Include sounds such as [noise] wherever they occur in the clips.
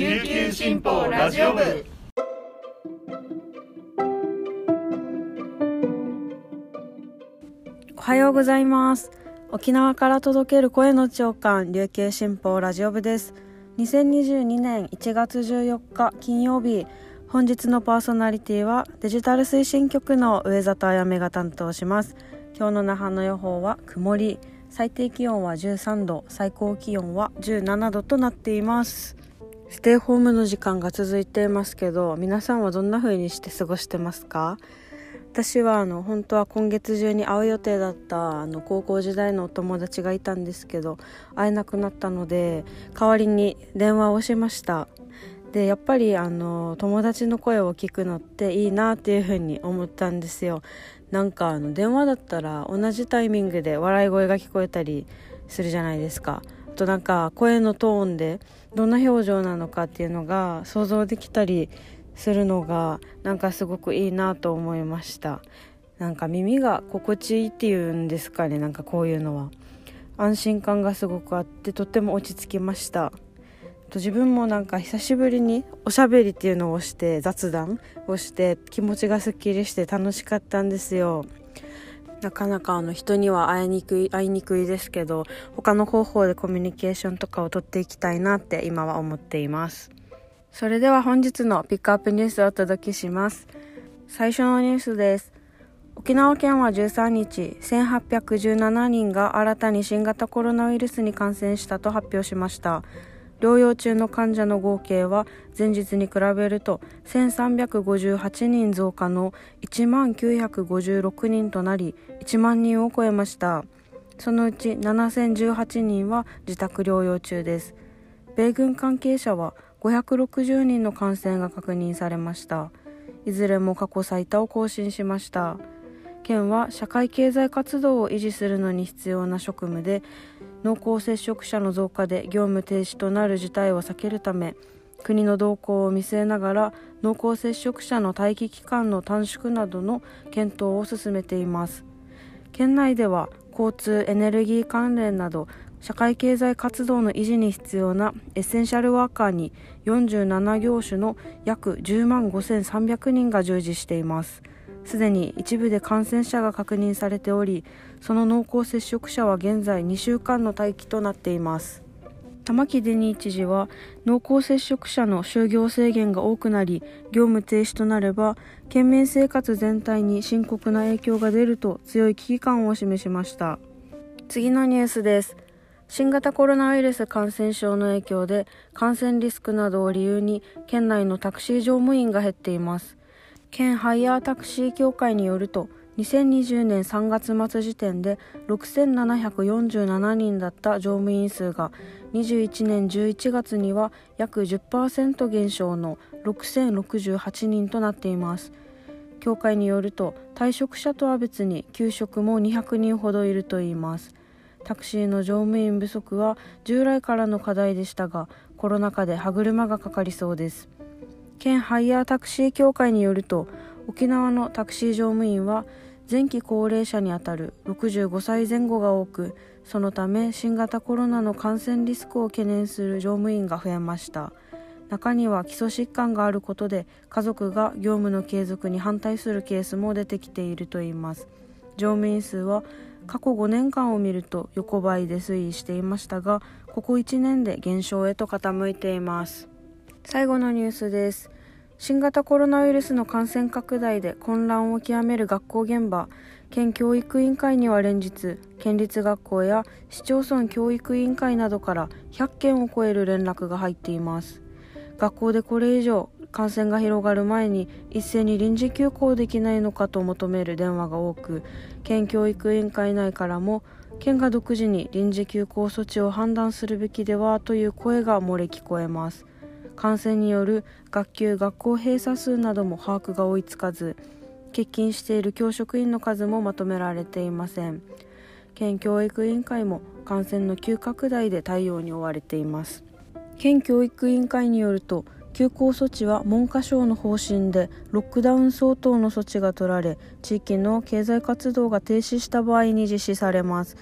琉球新報ラジオ部。おはようございます。沖縄から届ける声の長官琉球新報ラジオ部です。2022年1月14日金曜日本日のパーソナリティはデジタル推進局の上里あやめが担当します。今日の那覇の予報は曇り。最低気温は13度最高気温は17度となっています。ステイホームの時間が続いていますけど皆さんはどんな風にして過ごしてますか？私はあの本当は今月中に会う予定だったあの高校時代のお友達がいたんですけど会えなくなったので代わりに電話をしました。でやっぱりあの友達の声を聞くのっていいなっていうふうに思ったんですよ。なんかあの電話だったら同じタイミングで笑い声が聞こえたりするじゃないですか。となんか声のトーンでどんな表情なのかっていうのが想像できたりするのがなんかすごくいいなと思いました。なんか耳が心地いいっていうんですかね。なんかこういうのは。安心感がすごくあってとっても落ち着きました。と自分もなんか久しぶりにおしゃべりっていうのをして雑談をして気持ちがすっきりして楽しかったんですよ。なかなかあの人には会いにくい会いにくいですけど他の方法でコミュニケーションとかをとっていきたいなって今は思っています。それでは本日のピックアップニュースをお届けします。最初のニュースです。沖縄県は13日1817人が新たに新型コロナウイルスに感染したと発表しました。療養中の患者の合計は前日に比べると1358人増加の1万956人となり1万人を超えました。そのうち7018人は自宅療養中です。米軍関係者は560人の感染が確認されました。いずれも過去最多を更新しました。県は社会経済活動を維持するのに必要な職務で濃厚接触者の増加で業務停止となる事態を避けるため国の動向を見据えながら濃厚接触者の待機期間の短縮などの検討を進めています。県内では交通エネルギー関連など社会経済活動の維持に必要なエッセンシャルワーカーに47業種の約10万5300人が従事しています。すでに一部で感染者が確認されておりその濃厚接触者は現在2週間の待機となっています。玉城デニー知事は濃厚接触者の就業制限が多くなり業務停止となれば県民生活全体に深刻な影響が出ると強い危機感を示しました。次のニュースです。新型コロナウイルス感染症の影響で感染リスクなどを理由に県内のタクシー乗務員が減っています。県ハイヤータクシー協会によると2020年3月末時点で6747人だった乗務員数が21年11月には約10%減少の6068人となっています。協会によると退職者とは別に休職も200人ほどいるといいます。タクシーの乗務員不足は従来からの課題でしたがコロナ禍で歯車がかかりそうです。県ハイヤータクシー協会によると沖縄のタクシー乗務員は前期高齢者にあたる65歳前後が多くそのため新型コロナの感染リスクを懸念する乗務員が増えました。中には基礎疾患があることで家族が業務の継続に反対するケースも出てきているといいます。乗務員数は過去5年間を見ると横ばいで推移していましたがここ1年で減少へと傾いています。最後のニュースです。新型コロナウイルスの感染拡大で混乱を極める学校現場県教育委員会には連日県立学校や市町村教育委員会などから100件を超える連絡が入っています。学校でこれ以上感染が広がる前に一斉に臨時休校できないのかと求める電話が多く県教育委員会内からも県が独自に臨時休校措置を判断するべきではという声が漏れ聞こえます。感染による学級学校閉鎖数なども把握が追いつかず欠勤している教職員の数もまとめられていません。県教育委員会も感染の急拡大で対応に追われています。県教育委員会によると休校措置は文科省の方針でロックダウン相当の措置が取られ地域の経済活動が停止した場合に実施されます。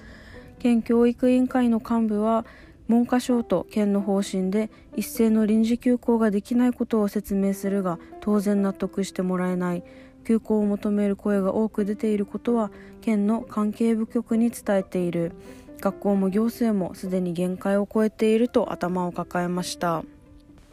県教育委員会の幹部は文科省と県の方針で一斉の臨時休校ができないことを説明するが当然納得してもらえない。休校を求める声が多く出ていることは県の関係部局に伝えている。学校も行政もすでに限界を超えていると頭を抱えました。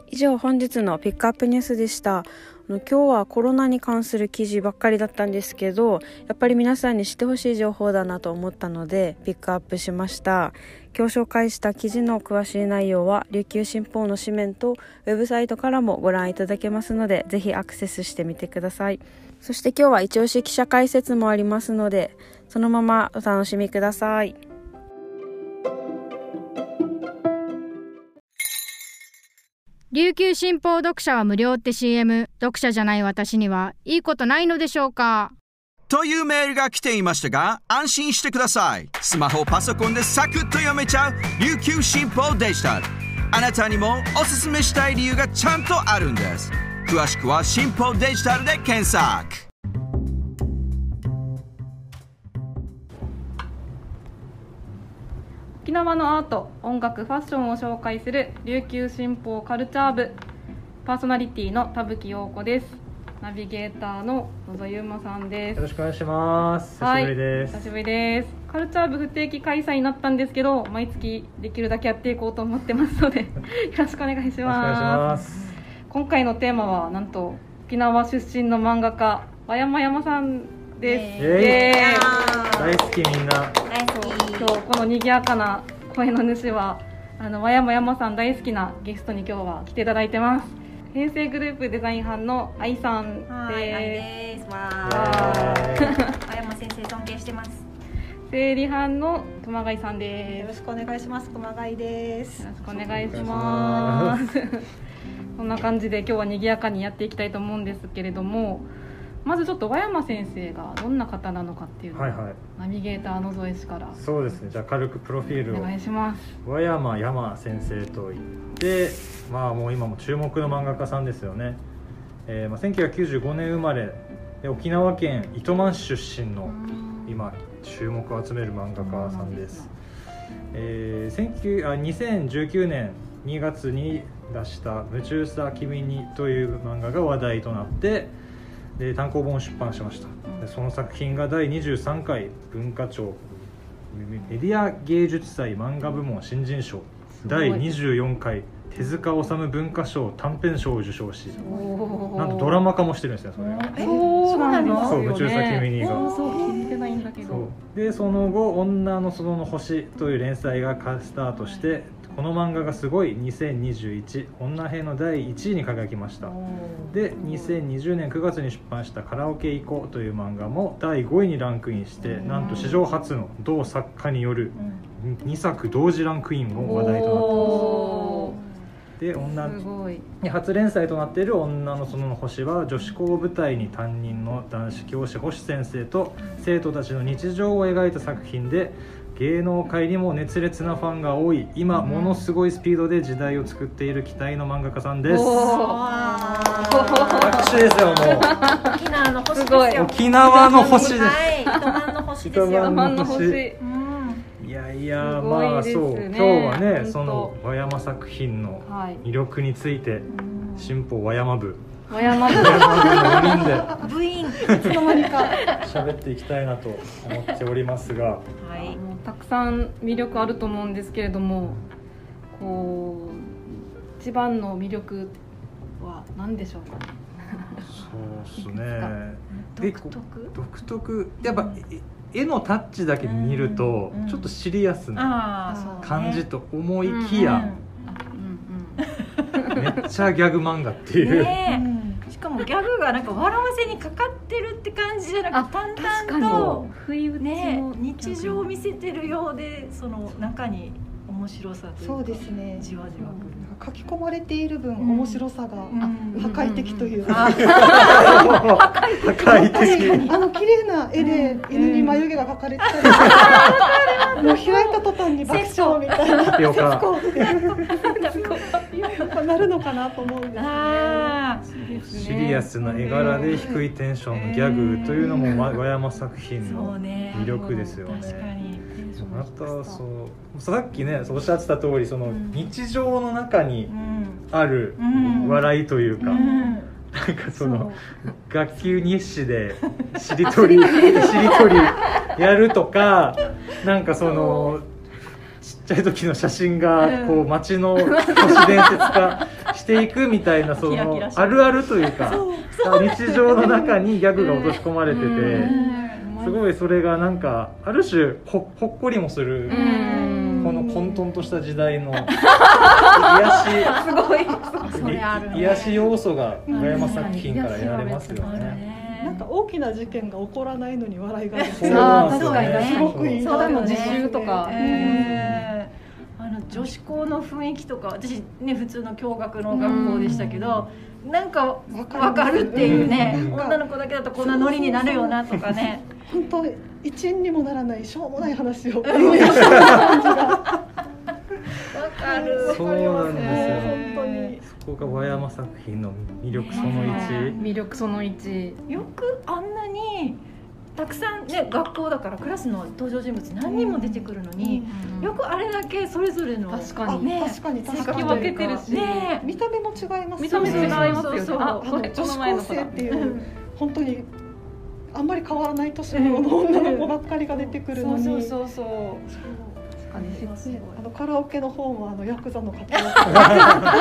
以上本日のピックアップニュースでした。今日はコロナに関する記事ばっかりだったんですけどやっぱり皆さんに知ってほしい情報だなと思ったのでピックアップしました。今日紹介した記事の詳しい内容は琉球新報の紙面とウェブサイトからもご覧いただけますのでぜひアクセスしてみてください。そして今日は一押し記者解説もありますのでそのままお楽しみください。琉球新報読者は無料って CM 読者じゃない私にはいいことないのでしょうか？というメールが来ていましたが安心してください。スマホパソコンでサクッと読めちゃう琉球新報デジタル。あなたにもおすすめしたい理由がちゃんとあるんです。詳しくは新報デジタルで検索。沖縄のアート音楽ファッションを紹介する琉球新報カルチャー部。パーソナリティの田吹陽子です。ナビゲーターの野田優馬さんです。よろしくお願いします。久しぶりです。はい、久しぶりです。カルチャー部不定期開催になったんですけど毎月できるだけやっていこうと思ってますので [laughs] よろしくお願いします。今回のテーマはなんと沖縄出身の漫画家和山山さんです。イエイ。イエーイ。大好きみんな。今日この賑やかな声の主はあの和山山さん大好きなゲストに今日は来ていただいてます平成グループデザイン班の愛さんでです。わわー。青山先生尊敬してます。す整理班の熊谷さんですよろしくお願いします。熊谷ですよ。ろしくお願いします [laughs] こんな感じで今日は賑やかにやっていきたいと思うんですけれどもまずちょっと和山先生がどんな方なのかっていうのを、はいはい。ナビゲーター野添氏からそうですね。じゃあ軽くプロフィールをお願いします和山山先生と言って、まあもう今も注目の漫画家さんですよね。えーまあ1995年生まれで沖縄県糸満市出身の今注目を集める漫画家さんです。えー、19あ2019年2月に出した「夢中さ君に」という漫画が話題となってで単行本を出版しました。でその作品が第23回文化庁。メディア芸術祭漫画部門新人賞。第24回手塚治虫文化賞短編賞を受賞しなんとドラマ化もしてるんですよそれが。そうなんですよね。そう夢中さ君にが。そう聞いてないんだけそどう。でその後「女の園の星」という連載がスタートしてこの漫画がすごい2021女編の第1位に輝きました。で2020年9月に出版した「カラオケ行こう」という漫画も第5位にランクインしてなんと史上初の同作家による2作同時ランクインも話題となっておます。で女初連載となっている「女の園の星」は女子校を舞台に担任の男子教師星先生と生徒たちの日常を描いた作品で芸能界にも熱烈なファンが多い今ものすごいスピードで時代を作っている期待の漫画家さんです。拍手ですよも沖縄の星ですすごい。よ。う沖縄の星です。はい、糸満の星ですよ。いやいやすごいまあそう。今日はねその和山作品のはい。魅力について新報和山部和山部和山部の4人で。部員。喋っていきたいなと思っておりますが。はい。もうたくさん魅力あると思うんですけれどもこう一番の魅力は何でしょうか？ねそうですね。独特？独特？やっぱえ絵のタッチだけ見るとうん。ちょっとシリアスな。感じと思いきやうんうんめっちゃギャグ漫画っていう。ねもギャグがなんか笑わせにかかってるって感じじゃなくて淡々とねの日常を見せてるようでその中に面白さというかそうですね。じわじわくる。書き込まれている分、うん。面白さがう。ん。破壊的。というあか、破壊的。あの綺麗な絵で犬に眉毛が描かれてたり。して、もう開いた途端に爆笑みたいな。タピオカ。[laughs] こうやっぱなるのかなと思うんですよね。あシリアスな絵柄で低いテンションのギャグというのも和和山作品その魅力ですよね。またそうさっきねおっしゃってた通りそのうん。日常の中にうん。あるうん。笑いというか、うん。なんかその学級日誌でしりとりしりとり。やるとかなんかそのちっちゃい時の写真がこう街の [laughs] 都市伝説化していくみたいなそのあるあるというか日常の中にギャグが落とし込まれててすごいそれがなんかある種ほほっこりもするうん。この混沌とした時代の [laughs] 癒すごい。し癒し要素が小山作品から得られますよね。ねなんか大きな事件が起こらないのに笑いが出そうてなんですよあー確かに。ねすごくいいそうだよね。自習とかえーあの女子校の雰囲気とか私ね普通の共学の学校でしたけど、なんかわかる。っていうね、うん。女の子だけだとこんなノリになるよなとかね。本当一円にもならないしょうもない話を [laughs] そうなんですよ。本当にそこが和山作品の魅力その1、魅力その1よくあんなにたくさんね学校だからクラスの登場人物何人も出てくるのに、よくあれだけそれぞれのあ確かに。ね確かに確性かに。分けてるし。ね。見た目も違います見た目違いますよね。そうそうそう。ああのこれこ女子の前の子だ。高生っていう本当にあんまり変わらない年頃の女の子ばっかりが出てくるのに。そうそうそうそう。確ねあのカラオケの方もあのヤクザの方が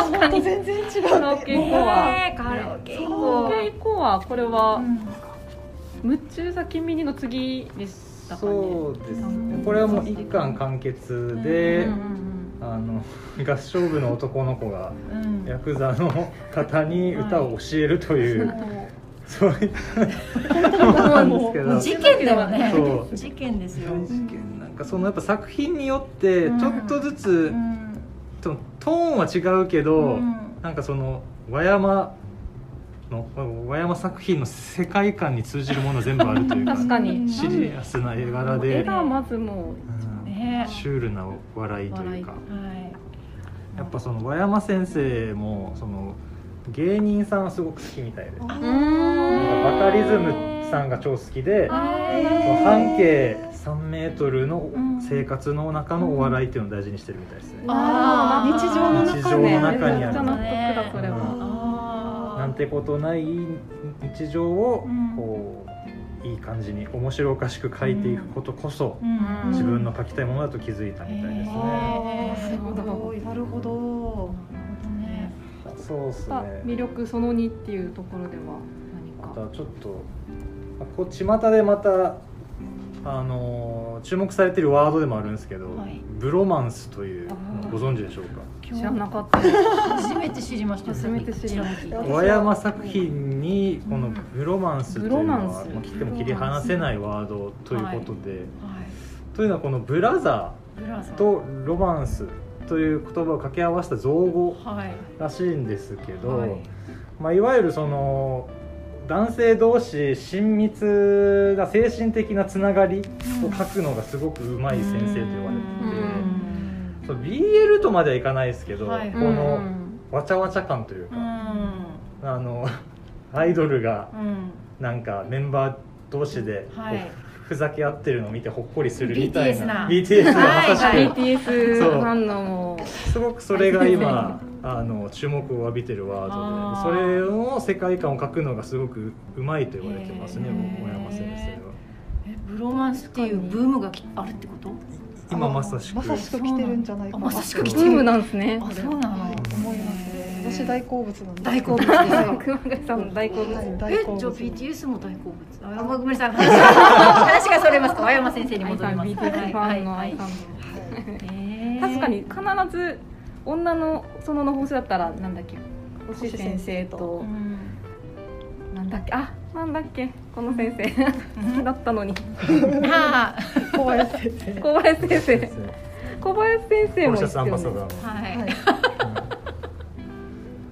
本当全然違う。カラオケ以降はねカラオケ以カラ降オケ以降はこれはうん「夢中さ君に」の次でしたかね。そうですね。これはもう一巻完結で、うんうんあの合唱部の男の子がうん。ヤクザの方に歌を教えるという、そういったものなんですけど。事件だよね。事件ですよ、事件なんかそのやっぱ作品によってちょっとずつ、うん。とトーンは違うけど、うん。なんかその和山の和山作品の世界観に通じるもの全部あるというか [laughs] 確かに。シリアスな絵柄絵で、がまずもうシュールな笑いというか。はい。やっぱその和山先生もその芸人さんはすごく好きみたいで。バカリズムさんが超好きであ半径3メートルの生活の中のお笑いっていうのを大事にしてるみたいですね。あー日常の中日常の中にある。納得だそれは。あー。なんてことない日常をうんこういい感じに面白おかしく書いていくことこそうん。自分の書きたいものだと気づいたみたいですね。へーなるほど。なるほど。ねそうですさね。魅力その2っていうところではま何か。たちょっとあこう巷でまたあのー注目されてるワードでもあるんですけど、はい。ブロマンスというご存知でしょうか？知らなかった。初めて知りました。初めて知りました。和山作品にこのブロマンスというのは、ブロマンス。まあ切っても切り離せないワードということで、はい。というのはこのブラザブラザー。ーとロマンスという言葉を掛け合わせた造語はい。らしいんですけど、はいい。まあ、いわゆるその男性同士親密な精神的なつながりを書くのがすごくうまい先生と言われてて、そう BL とまではいかないですけど、はい。このわちゃわちゃ感というか、うん。あのアイドルがうん。なんかメンバー同士でふざけ合ってるのを見てほっこりするみたい BTS なな BTS がまさしく、はいはい。BTS そう。反応も。すごくそれが今あの注目を浴びてるワあーードで。それの世界観を描くのがすごくうまいと言われてますね小山先生は。えブロマンスっていうブームがきあるってこと？今まさしく。まさしく来てるんじゃないかまさしくブ来てる。ームなんですね。あそうなの。はい思います。ね私大好物なんで大好物。ですはい。熊谷さんの大好物。はいえ大好物。じゃあ BTS も大好物。あごめんなさい。話がそれます山先生に戻ります。BTS ファンのはい。はい。愛さんのえー確かに必ず女の園の星だったらなんだっけ？星先生と。うん。なんだっけ？あなんだっけ？この先生。好きだったのに。あ小林先生。小林先生。小林先生もい。はい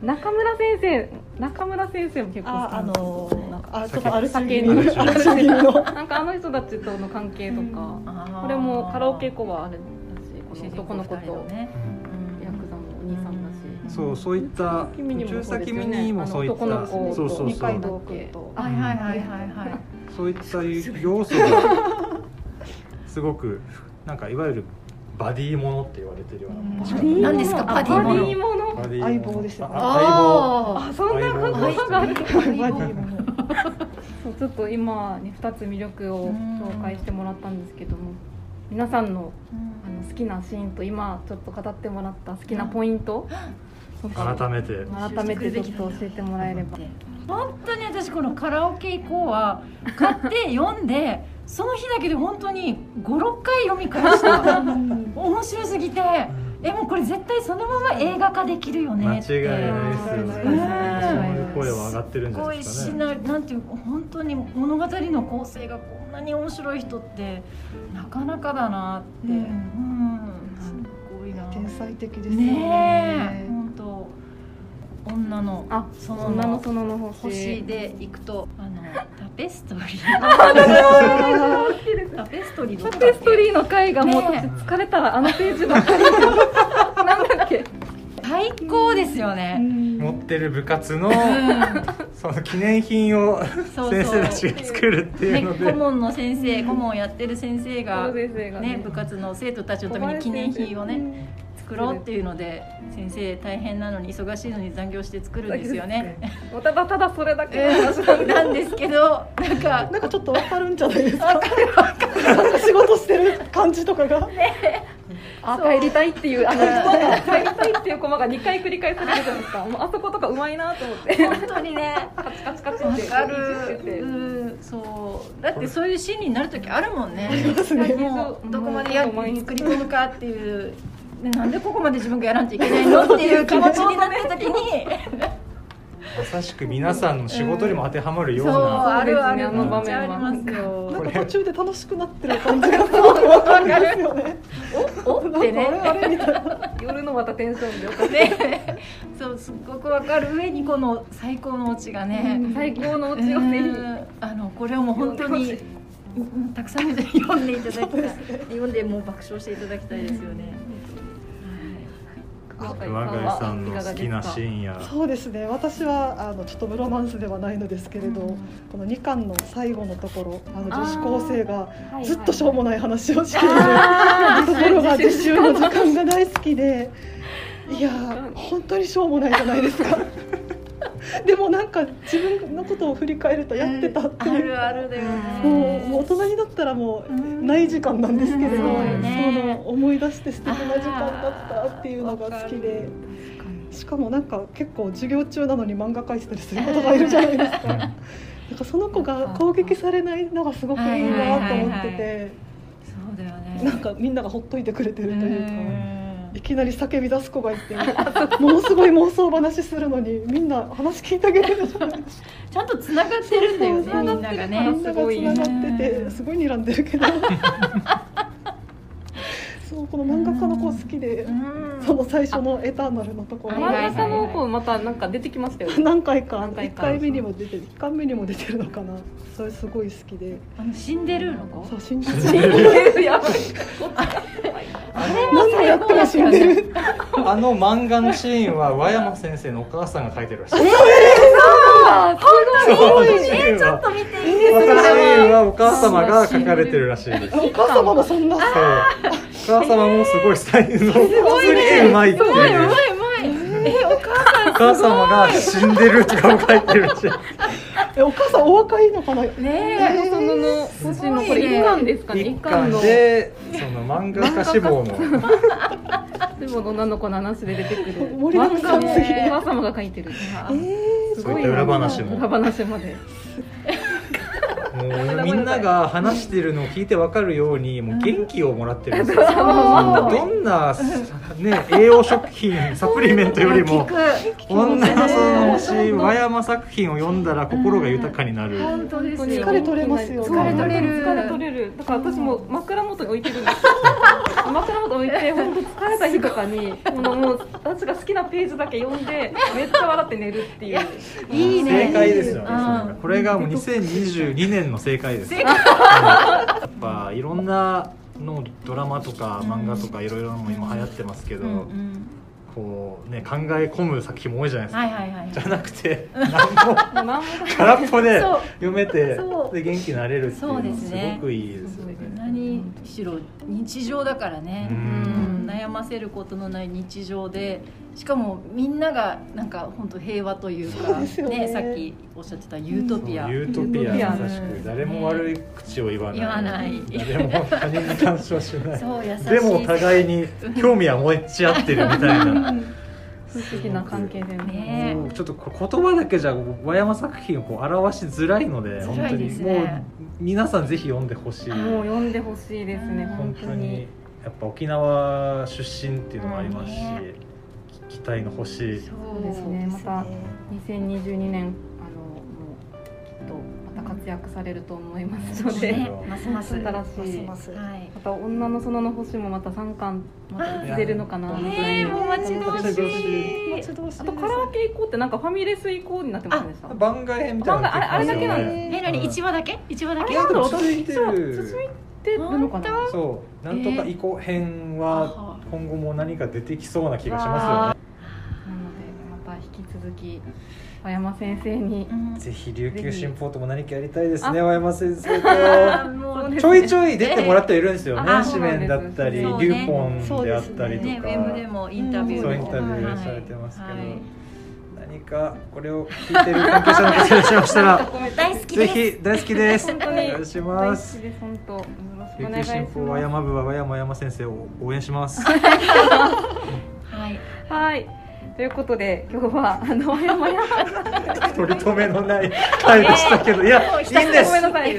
中村先生中村先生も結構好きあのなんかあちょっとアルチ酒のなんかあの人たちとの関係とか、これもカラオケ以降はあれだしこの男の子と。ねヤクザのお兄さんだし、そうそういった君にも中そうですよね先にもそういったあの男の子そうそうそう。二階堂君とはいはいはいはいはい。そういった [laughs] 要素がすごくなんかいわゆるバディものって言われてるような何ですか？バディもの相棒ですよ。ねああそんな言葉がある。バディもそうちょっと今に2つ魅力を紹介してもらったんですけども。皆さんのあの好きなシーンと今ちょっと語ってもらった好きなポイント。改めて。改めてちょっと教えてもらえれば。本当に私このカラオケ行こうは買って読んでその日だけで本当に56回読み返した。面白すぎて。えもうこれ絶対そのまま映画化できるよねって。間違いないですよね。うんそういう声は上がってるんじゃすごないですかね。いしななんていう本当に物語の構成がこんなに面白い人ってなかなかだなって、ううんん。すごいな。天才的ですよね。ねえ。本当女のあその女の園の星星で行くとあのタペストリー。タペストリーどこだっけ？タペストリーの回がもうね私疲れたらあのページばっかり。なんだっけ？最高ですよね、持ってる部活のその記念品をそう先生たちが作るっていうのね、で顧問の先生顧問をやってる先生が先生がね、部活の生徒たちのために記念品をね作ろうっていうので先生大変なのに忙しいのに残業して作るんですよね。ただただそれだけなんで。[laughs] すけどなんかなんかちょっとわかるんじゃないですか？わかる。わかる。なんか仕事してる感じとかが。あ帰りたいっていうあの帰りたいっていうコマが2回繰り返されるじゃないですかもうあそことかうまいなと思って。本当にね。カチカチカチわって。かる。そう。だってそういうシーンになる時あるもんね。どこまでや作り込むかっていう。ねなんでここまで自分がやらんといけないのっていう気持ちになった時に。まさしく皆さんの仕事にも当てはまるようそう。なあるあるのめっちゃあり場面は。ますよ。なんか途中で楽しくなってる感じがすごくわかりますよね。おってね。あれあれみたいな。夜のまたテンションでよかったねそうすっごくわかる上にこの最高のオチがね、最高のオチをぜひうん。あのこれをもう本当にうんたくさん読んでいただきたい。読んでもう爆笑していただきたいですよね、熊谷さんの好きなシーンや。そうですね。私はあのちょっとブロマンスではないのですけれど、この二巻の最後のところ、あの女子高生がずっとしょうもない話をしている [laughs] ところが自習の時間が大好きで、[laughs] いやー本当にしょうもないじゃないですか。[laughs] でもなんか自分のことを振り返るとやってたっていう。あるあるだよね。もう大人になったらもうない時間なんですけれど、うんねその思い出して素敵な時間だったっていうのが好きで。しかもなんか結構授業中なのに漫画描いてたりすることがいるじゃないですか。[laughs] なんかその子が攻撃されないのがすごくいいなと思ってて。そうだよね。なんかみんながほっといてくれてるというか。うんいきなり叫び出す子がいてものすごい妄想話するのにみんな話聞いてあげてるじゃないですか。ちゃんとつながってるんだよねみんながね。みんながつながっててすごい睨んでるけど。[laughs] そうこの漫画家の子好きでうん。その最初のエターナルのところ。はいはい真ん中の子またなんか出てきましたよね。何回か。何回か。1回目にも出てる。1回目にも出てるのかな。それすごい好きで。あのシンデレールの子？そう死んで [laughs] やばい [laughs] 何をやっても死んでるあの漫画のシーンは和山先生のお母さんが描いてるらしい。そうえちょっと見ていいですかシーンはお母様が描かれてるらしいですお母様もそんな。そうお母様もすごい。才能すげえうまい。ってい。ううまい。うまい。えお母お母様が死んでるとかも書い。てるしえお母さんお若いのかな？ねそのの星のこれ一巻ですかね？一一巻で。その漫画家志望の。でも女の子の話で出てくる。漫画をすぎお母様が書いてる。すそういった裏話も。裏話までもう [laughs] みんなが話してるのを聞いて分かるようにもう元気をもらってるんですよ。[laughs] どんな、ね、栄養食品サプリメントよりもこんなそのもし和山作品を読んだら心が豊かになる。本当ですよ。疲れ取れますよね。疲れ取れる。疲れ取れる。だから私も枕元に置いてるんです [laughs] よ枕元置いて本当疲れた日とかにこのもう私が好きなページだけ読んでめっちゃ笑って寝るっていう。いいね。正解ですよね。うん。これがもう2022年の正解です。やっぱいろんなのドラマとか漫画とかいろいろなのも今流行ってますけど、うんうん。こうね考え込む作品も多いじゃないですか、はいはいはい。じゃなくて [laughs] 何も空っぽで読めてで元気になれるっていうのそうですね。すごくいいですよね。何にむしろ日常だからね、ううん。ん悩ませることのない日常でしかもみんながなんか本当平和というかね。さっきおっしゃってたユートピア、ユートピアユーまトピアさしく。誰も悪い口を言わない。言わない。誰も他人に干渉しない。そう優しい。でもお互いに興味は持ち合ってるみたいな不思議な関係でね。そうちょっと言葉だけじゃ和山作品をこう表しづらいので本辛い当に。もう皆さんぜひ読んでほしい。もう読んでほしいです。ねうん本当に。やっぱ沖縄出身っていうのもありますし、うんね期待の星。そうですね。また2022年あのもうきっと活躍されると思いますので、ね。ますます。新しい。また女の園の星もまた3巻またいつ出るのかな。いなもう待ち遠しい。待ち遠しい。あとカラオケ行こうってなんかファミレス行こうになってませんでした？番外編みたいなの番外あれあれだけなんでえ何？一話だけ？一話だけ？続いて続いるてるのかな？本そう。なんとか移行編はは今後も何か出てきそうな気がしますなのでまた引き続き和山先生に。ぜひ琉球新報とも何かやりたいですねあ。和山先生あと。[laughs] もうちょいちょい出てもらってはいるんですよねあ紙面だったりそうね。リュウポンであったりとね。ウかェブでもインタビューも。そうインタビュはいーされてますけど、はい。何かこれを聞いてる関係者の方いらっしゃいましたら [laughs] 大好きぜです。ひ大好きです。本当に。お願いします。琉球新報和ます山部は和山山先生を応援します。[laughs] はい。はいということで今日はあの和山山取り留めのない回でしたけどいやいいんですごめんなさい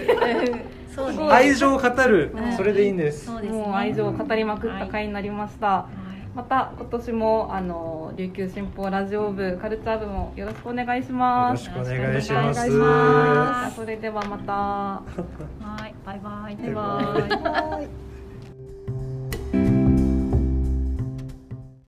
そうね。愛情を語る。うんそれでいいんです。ですね。もう愛情を語りまくった回になりました、はい。また今年もあの琉球新報ラジオ部カルチャー部もよろしくお願いします。よろしくお願いします。それではまた。はい。バイバイ。バイバイ